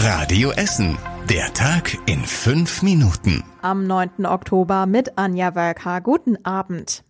Radio Essen. Der Tag in fünf Minuten. Am 9. Oktober mit Anja Wölker. Guten Abend.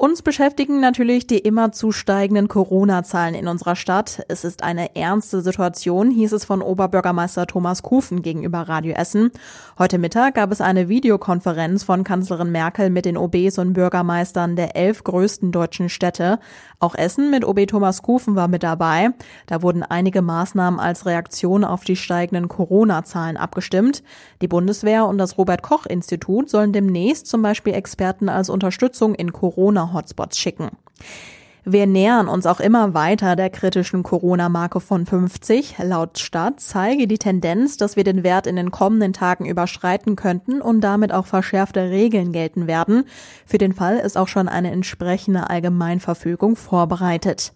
Uns beschäftigen natürlich die immer zu steigenden Corona-Zahlen in unserer Stadt. Es ist eine ernste Situation, hieß es von Oberbürgermeister Thomas Kufen gegenüber Radio Essen. Heute Mittag gab es eine Videokonferenz von Kanzlerin Merkel mit den OBs und Bürgermeistern der elf größten deutschen Städte. Auch Essen mit OB Thomas Kufen war mit dabei. Da wurden einige Maßnahmen als Reaktion auf die steigenden Corona-Zahlen abgestimmt. Die Bundeswehr und das Robert-Koch-Institut sollen demnächst zum Beispiel Experten als Unterstützung in Corona Hotspots schicken. Wir nähern uns auch immer weiter der kritischen Corona-Marke von 50. Laut Stadt zeige die Tendenz, dass wir den Wert in den kommenden Tagen überschreiten könnten und damit auch verschärfte Regeln gelten werden. Für den Fall ist auch schon eine entsprechende Allgemeinverfügung vorbereitet.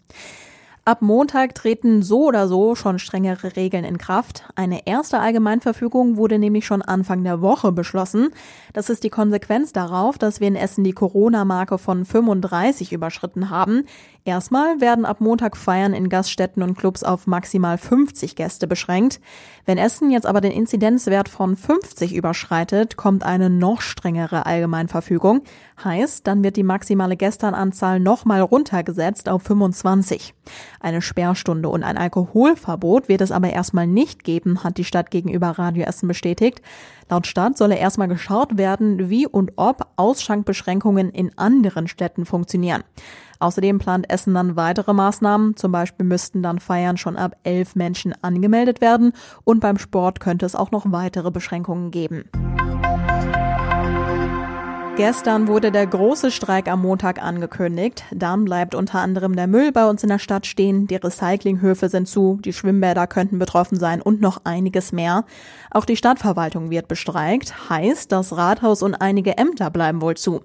Ab Montag treten so oder so schon strengere Regeln in Kraft. Eine erste Allgemeinverfügung wurde nämlich schon Anfang der Woche beschlossen. Das ist die Konsequenz darauf, dass wir in Essen die Corona-Marke von 35 überschritten haben. Erstmal werden ab Montag Feiern in Gaststätten und Clubs auf maximal 50 Gäste beschränkt. Wenn Essen jetzt aber den Inzidenzwert von 50 überschreitet, kommt eine noch strengere Allgemeinverfügung. Heißt, dann wird die maximale Gästeanzahl nochmal runtergesetzt auf 25. Eine Sperrstunde und ein Alkoholverbot wird es aber erstmal nicht geben, hat die Stadt gegenüber Radio Essen bestätigt. Laut Stadt solle erstmal geschaut werden, wie und ob Ausschankbeschränkungen in anderen Städten funktionieren. Außerdem plant Essen dann weitere Maßnahmen. Zum Beispiel müssten dann Feiern schon ab elf Menschen angemeldet werden und beim Sport könnte es auch noch weitere Beschränkungen geben. Gestern wurde der große Streik am Montag angekündigt. Dann bleibt unter anderem der Müll bei uns in der Stadt stehen, die Recyclinghöfe sind zu, die Schwimmbäder könnten betroffen sein und noch einiges mehr. Auch die Stadtverwaltung wird bestreikt, heißt, das Rathaus und einige Ämter bleiben wohl zu.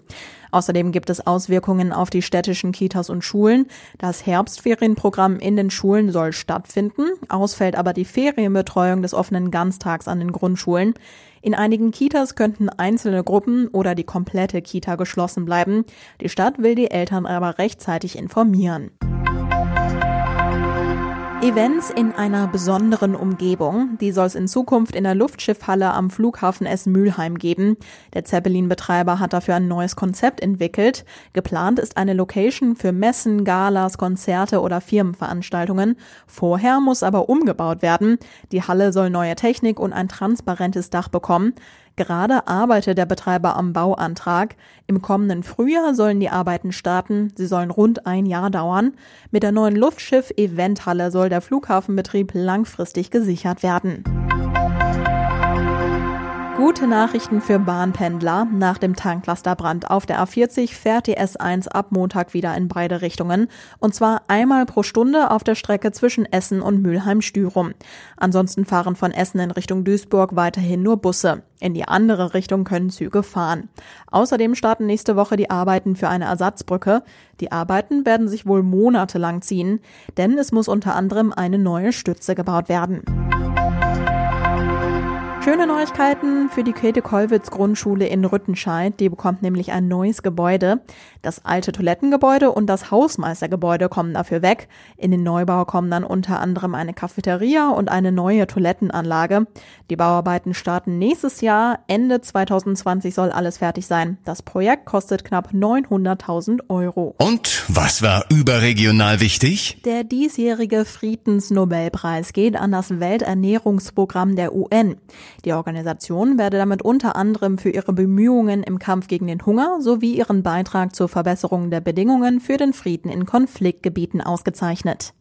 Außerdem gibt es Auswirkungen auf die städtischen Kitas und Schulen. Das Herbstferienprogramm in den Schulen soll stattfinden, ausfällt aber die Ferienbetreuung des offenen Ganztags an den Grundschulen. In einigen Kitas könnten einzelne Gruppen oder die komplette Kita geschlossen bleiben. Die Stadt will die Eltern aber rechtzeitig informieren. Events in einer besonderen Umgebung. Die soll es in Zukunft in der Luftschiffhalle am Flughafen Essen-Mülheim geben. Der Zeppelin-Betreiber hat dafür ein neues Konzept entwickelt. Geplant ist eine Location für Messen, Galas, Konzerte oder Firmenveranstaltungen. Vorher muss aber umgebaut werden. Die Halle soll neue Technik und ein transparentes Dach bekommen. Gerade arbeitet der Betreiber am Bauantrag. Im kommenden Frühjahr sollen die Arbeiten starten. Sie sollen rund ein Jahr dauern. Mit der neuen Luftschiff-Eventhalle soll der Flughafenbetrieb langfristig gesichert werden. Gute Nachrichten für Bahnpendler. Nach dem Tanklasterbrand auf der A40 fährt die S1 ab Montag wieder in beide Richtungen. Und zwar einmal pro Stunde auf der Strecke zwischen Essen und Mülheim-Stürum. Ansonsten fahren von Essen in Richtung Duisburg weiterhin nur Busse. In die andere Richtung können Züge fahren. Außerdem starten nächste Woche die Arbeiten für eine Ersatzbrücke. Die Arbeiten werden sich wohl monatelang ziehen, denn es muss unter anderem eine neue Stütze gebaut werden. Schöne Neuigkeiten für die Käthe-Kollwitz-Grundschule in Rüttenscheid. Die bekommt nämlich ein neues Gebäude. Das alte Toilettengebäude und das Hausmeistergebäude kommen dafür weg. In den Neubau kommen dann unter anderem eine Cafeteria und eine neue Toilettenanlage. Die Bauarbeiten starten nächstes Jahr. Ende 2020 soll alles fertig sein. Das Projekt kostet knapp 900.000 Euro. Und was war überregional wichtig? Der diesjährige Friedensnobelpreis geht an das Welternährungsprogramm der UN. Die Organisation werde damit unter anderem für ihre Bemühungen im Kampf gegen den Hunger sowie ihren Beitrag zur Verbesserung der Bedingungen für den Frieden in Konfliktgebieten ausgezeichnet.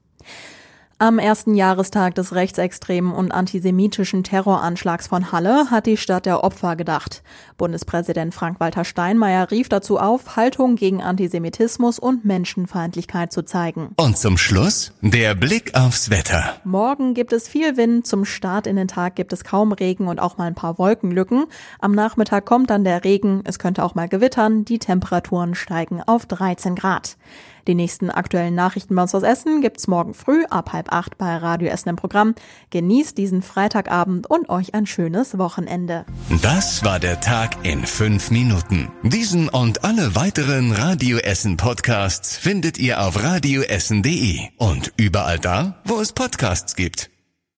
Am ersten Jahrestag des rechtsextremen und antisemitischen Terroranschlags von Halle hat die Stadt der Opfer gedacht. Bundespräsident Frank-Walter Steinmeier rief dazu auf, Haltung gegen Antisemitismus und Menschenfeindlichkeit zu zeigen. Und zum Schluss der Blick aufs Wetter. Morgen gibt es viel Wind, zum Start in den Tag gibt es kaum Regen und auch mal ein paar Wolkenlücken. Am Nachmittag kommt dann der Regen, es könnte auch mal gewittern, die Temperaturen steigen auf 13 Grad. Die nächsten aktuellen Nachrichten bei uns aus Essen gibt's morgen früh ab halb acht bei Radio Essen im Programm. Genießt diesen Freitagabend und euch ein schönes Wochenende. Das war der Tag in fünf Minuten. Diesen und alle weiteren Radio Essen Podcasts findet ihr auf radioessen.de und überall da, wo es Podcasts gibt.